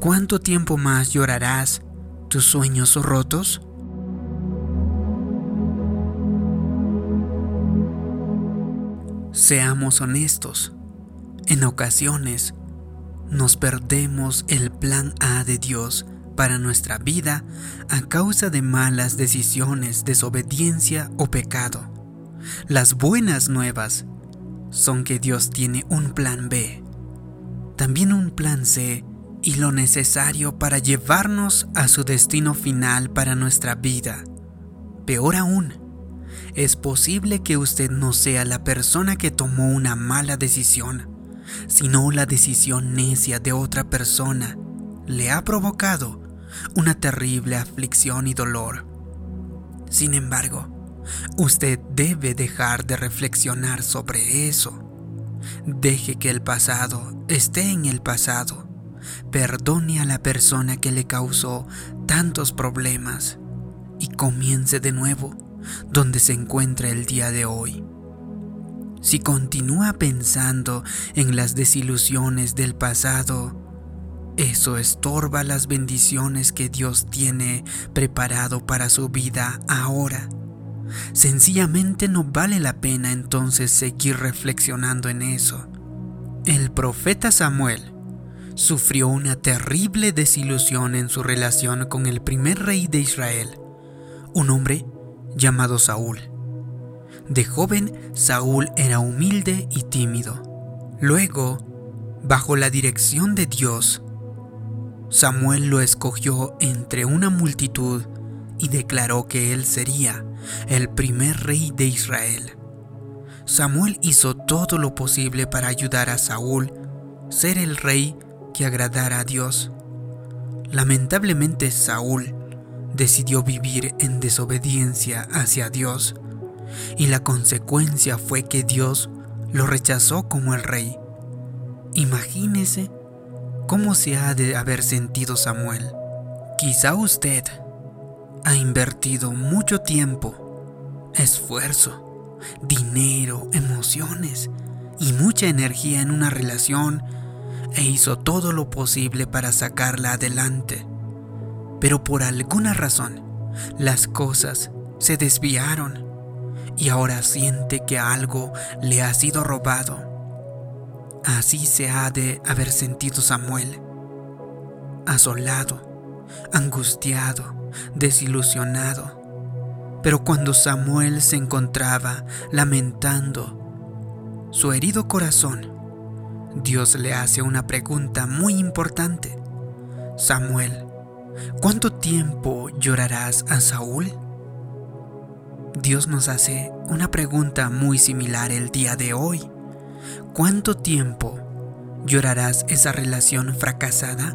¿Cuánto tiempo más llorarás tus sueños rotos? Seamos honestos. En ocasiones nos perdemos el plan A de Dios para nuestra vida a causa de malas decisiones, desobediencia o pecado. Las buenas nuevas son que Dios tiene un plan B, también un plan C y lo necesario para llevarnos a su destino final para nuestra vida. Peor aún, es posible que usted no sea la persona que tomó una mala decisión, sino la decisión necia de otra persona le ha provocado una terrible aflicción y dolor. Sin embargo, usted debe dejar de reflexionar sobre eso. Deje que el pasado esté en el pasado. Perdone a la persona que le causó tantos problemas y comience de nuevo donde se encuentra el día de hoy. Si continúa pensando en las desilusiones del pasado, eso estorba las bendiciones que Dios tiene preparado para su vida ahora. Sencillamente no vale la pena entonces seguir reflexionando en eso. El profeta Samuel sufrió una terrible desilusión en su relación con el primer rey de Israel, un hombre llamado Saúl. De joven, Saúl era humilde y tímido. Luego, bajo la dirección de Dios, Samuel lo escogió entre una multitud y declaró que él sería el primer rey de Israel. Samuel hizo todo lo posible para ayudar a Saúl ser el rey que a Dios. Lamentablemente Saúl decidió vivir en desobediencia hacia Dios y la consecuencia fue que Dios lo rechazó como el rey. Imagínese ¿Cómo se ha de haber sentido Samuel? Quizá usted ha invertido mucho tiempo, esfuerzo, dinero, emociones y mucha energía en una relación e hizo todo lo posible para sacarla adelante. Pero por alguna razón, las cosas se desviaron y ahora siente que algo le ha sido robado Así se ha de haber sentido Samuel, asolado, angustiado, desilusionado. Pero cuando Samuel se encontraba lamentando su herido corazón, Dios le hace una pregunta muy importante. Samuel, ¿cuánto tiempo llorarás a Saúl? Dios nos hace una pregunta muy similar el día de hoy. ¿Cuánto tiempo llorarás esa relación fracasada?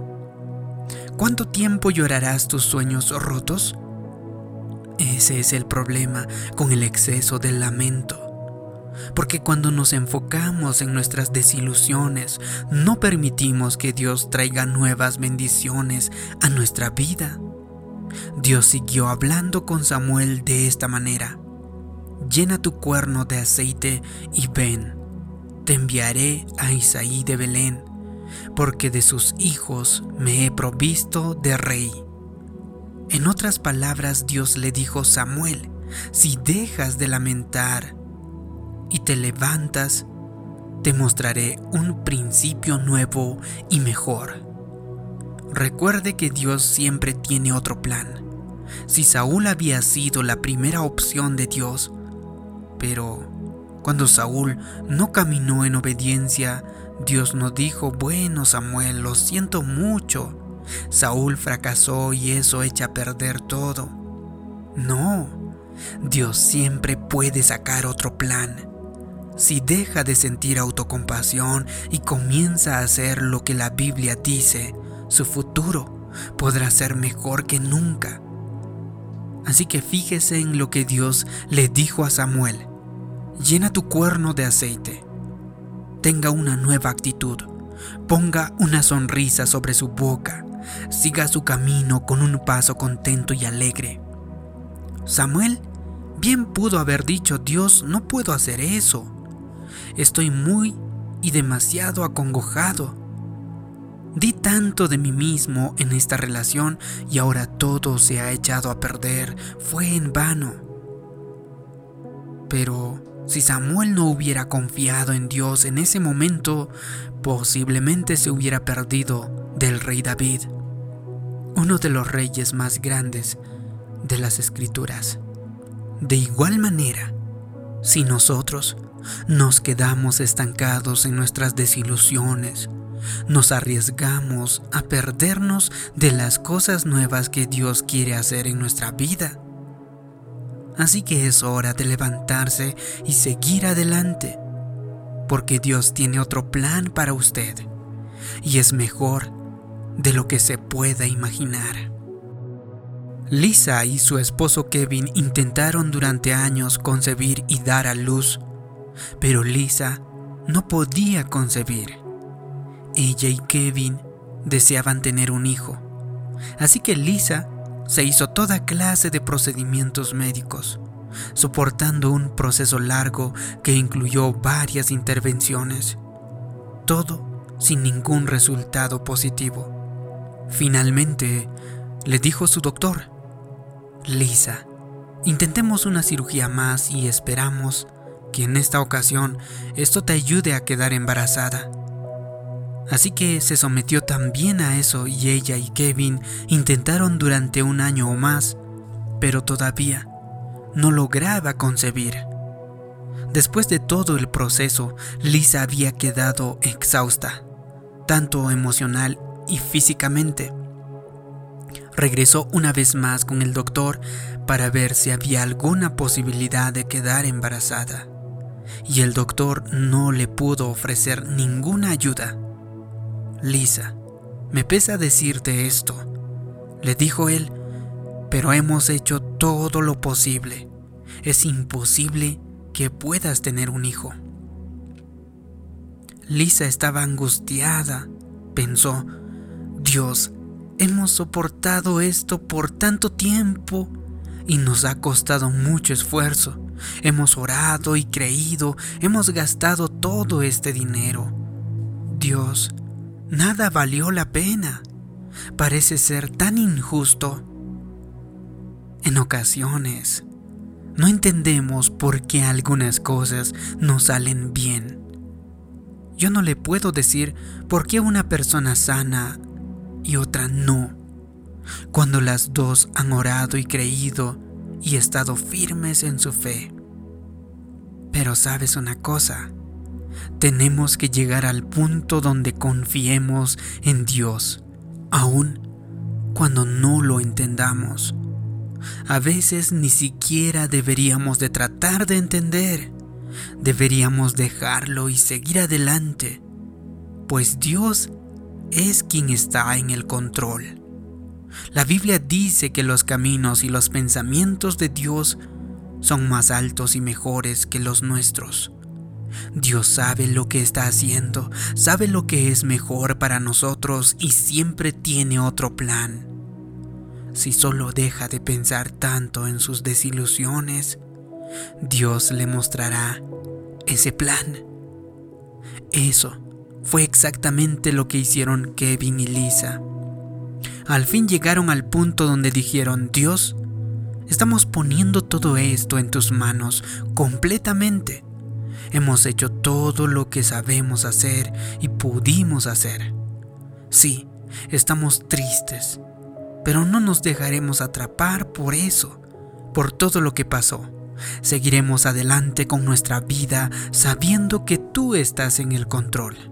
¿Cuánto tiempo llorarás tus sueños rotos? Ese es el problema con el exceso del lamento. Porque cuando nos enfocamos en nuestras desilusiones, no permitimos que Dios traiga nuevas bendiciones a nuestra vida. Dios siguió hablando con Samuel de esta manera. Llena tu cuerno de aceite y ven te enviaré a Isaí de Belén, porque de sus hijos me he provisto de rey. En otras palabras, Dios le dijo Samuel, si dejas de lamentar y te levantas, te mostraré un principio nuevo y mejor. Recuerde que Dios siempre tiene otro plan. Si Saúl había sido la primera opción de Dios, pero cuando Saúl no caminó en obediencia, Dios no dijo, bueno Samuel, lo siento mucho. Saúl fracasó y eso echa a perder todo. No, Dios siempre puede sacar otro plan. Si deja de sentir autocompasión y comienza a hacer lo que la Biblia dice, su futuro podrá ser mejor que nunca. Así que fíjese en lo que Dios le dijo a Samuel llena tu cuerno de aceite. Tenga una nueva actitud. Ponga una sonrisa sobre su boca. Siga su camino con un paso contento y alegre. Samuel bien pudo haber dicho, Dios, no puedo hacer eso. Estoy muy y demasiado acongojado. Di tanto de mí mismo en esta relación y ahora todo se ha echado a perder. Fue en vano. Pero si Samuel no hubiera confiado en Dios en ese momento, posiblemente se hubiera perdido del rey David, uno de los reyes más grandes de las escrituras. De igual manera, si nosotros nos quedamos estancados en nuestras desilusiones, nos arriesgamos a perdernos de las cosas nuevas que Dios quiere hacer en nuestra vida. Así que es hora de levantarse y seguir adelante, porque Dios tiene otro plan para usted y es mejor de lo que se pueda imaginar. Lisa y su esposo Kevin intentaron durante años concebir y dar a luz, pero Lisa no podía concebir. Ella y Kevin deseaban tener un hijo, así que Lisa se hizo toda clase de procedimientos médicos, soportando un proceso largo que incluyó varias intervenciones, todo sin ningún resultado positivo. Finalmente, le dijo su doctor, Lisa, intentemos una cirugía más y esperamos que en esta ocasión esto te ayude a quedar embarazada. Así que se sometió también a eso y ella y Kevin intentaron durante un año o más, pero todavía no lograba concebir. Después de todo el proceso, Lisa había quedado exhausta, tanto emocional y físicamente. Regresó una vez más con el doctor para ver si había alguna posibilidad de quedar embarazada, y el doctor no le pudo ofrecer ninguna ayuda. Lisa, me pesa decirte esto, le dijo él, pero hemos hecho todo lo posible. Es imposible que puedas tener un hijo. Lisa estaba angustiada. Pensó, Dios, hemos soportado esto por tanto tiempo y nos ha costado mucho esfuerzo. Hemos orado y creído, hemos gastado todo este dinero. Dios, nada valió la pena. Parece ser tan injusto. En ocasiones, no entendemos por qué algunas cosas no salen bien. Yo no le puedo decir por qué una persona sana y otra no, cuando las dos han orado y creído y estado firmes en su fe. Pero sabes una cosa, tenemos que llegar al punto donde confiemos en Dios, aun cuando no lo entendamos. A veces ni siquiera deberíamos de tratar de entender. Deberíamos dejarlo y seguir adelante, pues Dios es quien está en el control. La Biblia dice que los caminos y los pensamientos de Dios son más altos y mejores que los nuestros. Dios sabe lo que está haciendo, sabe lo que es mejor para nosotros y siempre tiene otro plan. Si solo deja de pensar tanto en sus desilusiones, Dios le mostrará ese plan. Eso fue exactamente lo que hicieron Kevin y Lisa. Al fin llegaron al punto donde dijeron, Dios, estamos poniendo todo esto en tus manos completamente. Hemos hecho todo lo que sabemos hacer y pudimos hacer. Sí, estamos tristes, pero no nos dejaremos atrapar por eso, por todo lo que pasó. Seguiremos adelante con nuestra vida sabiendo que tú estás en el control.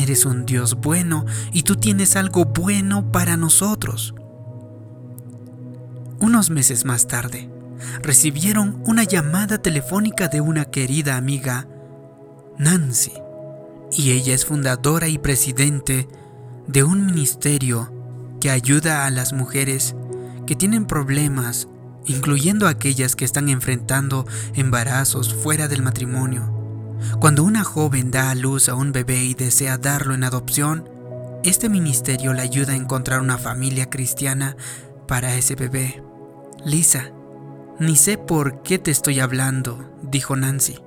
Eres un Dios bueno y tú tienes algo bueno para nosotros. Unos meses más tarde, recibieron una llamada telefónica de una querida amiga, Nancy, y ella es fundadora y presidente de un ministerio que ayuda a las mujeres que tienen problemas, incluyendo aquellas que están enfrentando embarazos fuera del matrimonio. Cuando una joven da a luz a un bebé y desea darlo en adopción, este ministerio le ayuda a encontrar una familia cristiana para ese bebé. Lisa, ni sé por qué te estoy hablando, dijo Nancy.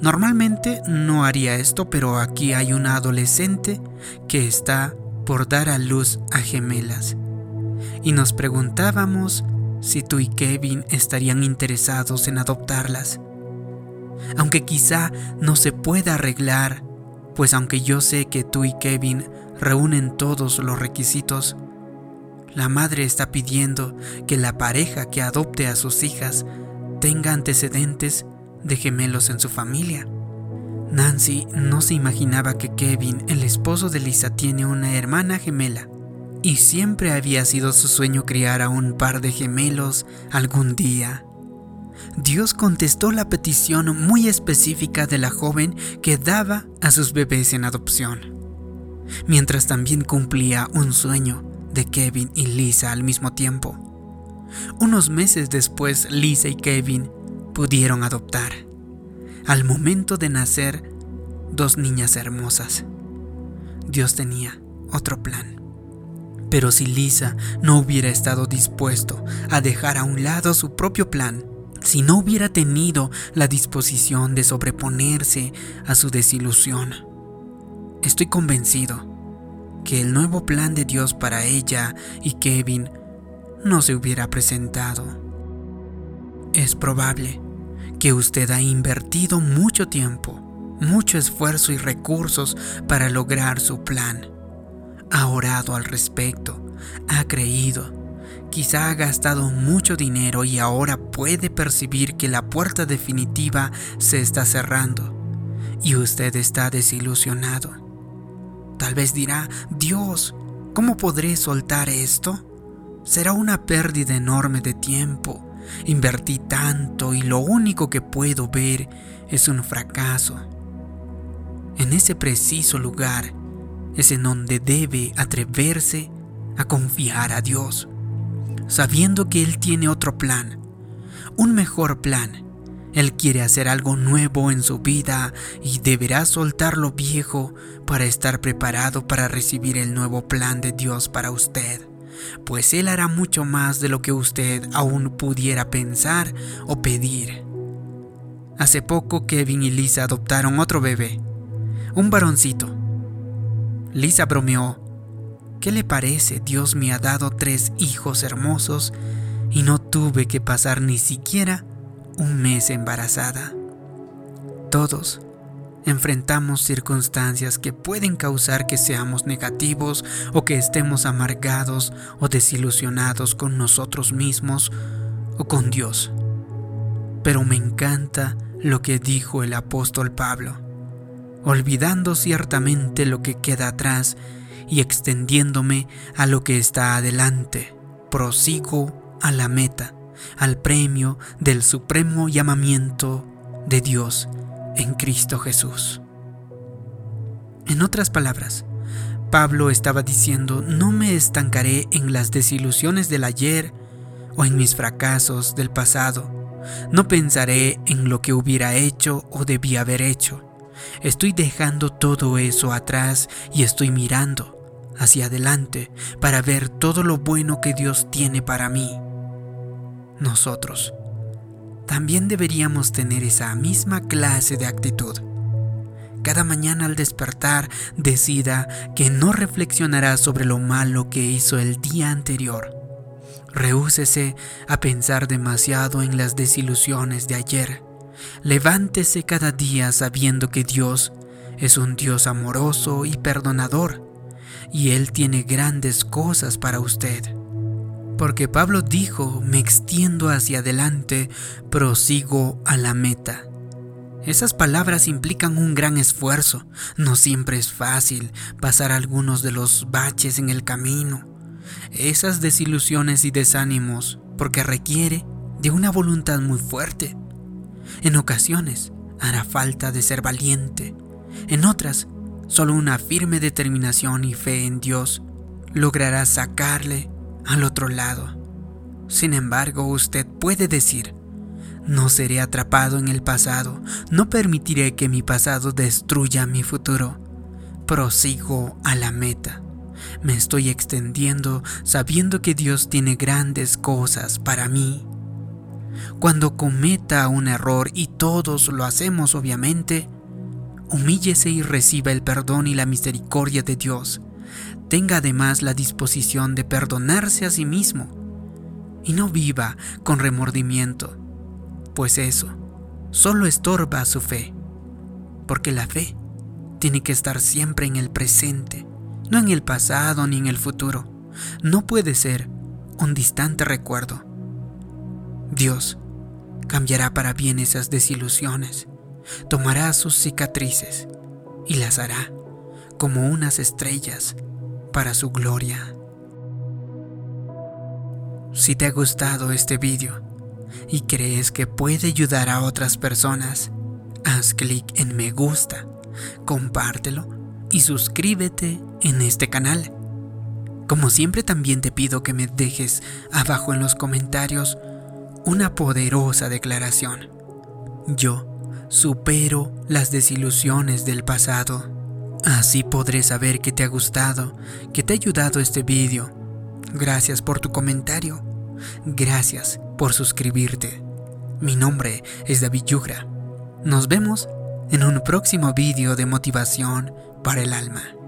Normalmente no haría esto, pero aquí hay una adolescente que está por dar a luz a gemelas. Y nos preguntábamos si tú y Kevin estarían interesados en adoptarlas. Aunque quizá no se pueda arreglar, pues aunque yo sé que tú y Kevin reúnen todos los requisitos, la madre está pidiendo que la pareja que adopte a sus hijas tenga antecedentes de gemelos en su familia. Nancy no se imaginaba que Kevin, el esposo de Lisa, tiene una hermana gemela y siempre había sido su sueño criar a un par de gemelos algún día. Dios contestó la petición muy específica de la joven que daba a sus bebés en adopción, mientras también cumplía un sueño de Kevin y Lisa al mismo tiempo. Unos meses después, Lisa y Kevin pudieron adoptar. Al momento de nacer, dos niñas hermosas. Dios tenía otro plan. Pero si Lisa no hubiera estado dispuesto a dejar a un lado su propio plan, si no hubiera tenido la disposición de sobreponerse a su desilusión, estoy convencido que el nuevo plan de Dios para ella y Kevin no se hubiera presentado. Es probable que usted ha invertido mucho tiempo, mucho esfuerzo y recursos para lograr su plan ha orado al respecto, ha creído, quizá ha gastado mucho dinero y ahora puede percibir que la puerta definitiva se está cerrando y usted está desilusionado. Tal vez dirá, Dios, ¿cómo podré soltar esto? Será una pérdida enorme de tiempo. Invertí tanto y lo único que puedo ver es un fracaso. En ese preciso lugar, es en donde debe atreverse a confiar a Dios, sabiendo que Él tiene otro plan, un mejor plan. Él quiere hacer algo nuevo en su vida y deberá soltar lo viejo para estar preparado para recibir el nuevo plan de Dios para usted, pues Él hará mucho más de lo que usted aún pudiera pensar o pedir. Hace poco Kevin y Lisa adoptaron otro bebé, un varoncito, Lisa bromeó. ¿Qué le parece? Dios me ha dado tres hijos hermosos y no tuve que pasar ni siquiera un mes embarazada. Todos enfrentamos circunstancias que pueden causar que seamos negativos o que estemos amargados o desilusionados con nosotros mismos o con Dios. Pero me encanta lo que dijo el apóstol Pablo olvidando ciertamente lo que queda atrás y extendiéndome a lo que está adelante. Prosigo a la meta, al premio del supremo llamamiento de Dios en Cristo Jesús. En otras palabras, Pablo estaba diciendo, no me estancaré en las desilusiones del ayer o en mis fracasos del pasado. No pensaré en lo que hubiera hecho o debía haber hecho Estoy dejando todo eso atrás y estoy mirando hacia adelante para ver todo lo bueno que Dios tiene para mí. Nosotros también deberíamos tener esa misma clase de actitud. Cada mañana al despertar decida que no reflexionará sobre lo malo que hizo el día anterior. Rehúsese a pensar demasiado en las desilusiones de ayer Levántese cada día sabiendo que Dios es un Dios amoroso y perdonador, y Él tiene grandes cosas para usted. Porque Pablo dijo, me extiendo hacia adelante, prosigo a la meta. Esas palabras implican un gran esfuerzo. No siempre es fácil pasar algunos de los baches en el camino. Esas desilusiones y desánimos, porque requiere de una voluntad muy fuerte. En ocasiones hará falta de ser valiente. En otras, solo una firme determinación y fe en Dios logrará sacarle al otro lado. Sin embargo, usted puede decir, no seré atrapado en el pasado, no permitiré que mi pasado destruya mi futuro. Prosigo a la meta. Me estoy extendiendo sabiendo que Dios tiene grandes cosas para mí cuando cometa un error, y todos lo hacemos obviamente, humíllese y reciba el perdón y la misericordia de Dios. tenga además la disposición de perdonarse a sí mismo y no viva con remordimiento, pues eso solo estorba su fe, porque la fe tiene que estar siempre en el presente, no en el pasado ni en el futuro. No puede ser un distante recuerdo. Dios cambiará para bien esas desilusiones, tomará sus cicatrices y las hará como unas estrellas para su gloria. Si te ha gustado este vídeo y crees que puede ayudar a otras personas, haz clic en me gusta, compártelo y suscríbete en este canal. Como siempre también te pido que me dejes abajo en los comentarios una poderosa declaración. Yo supero las desilusiones del pasado. Así podré saber que te ha gustado, que te ha ayudado este vídeo. Gracias por tu comentario. Gracias por suscribirte. Mi nombre es David Yugra. Nos vemos en un próximo vídeo de motivación para el alma.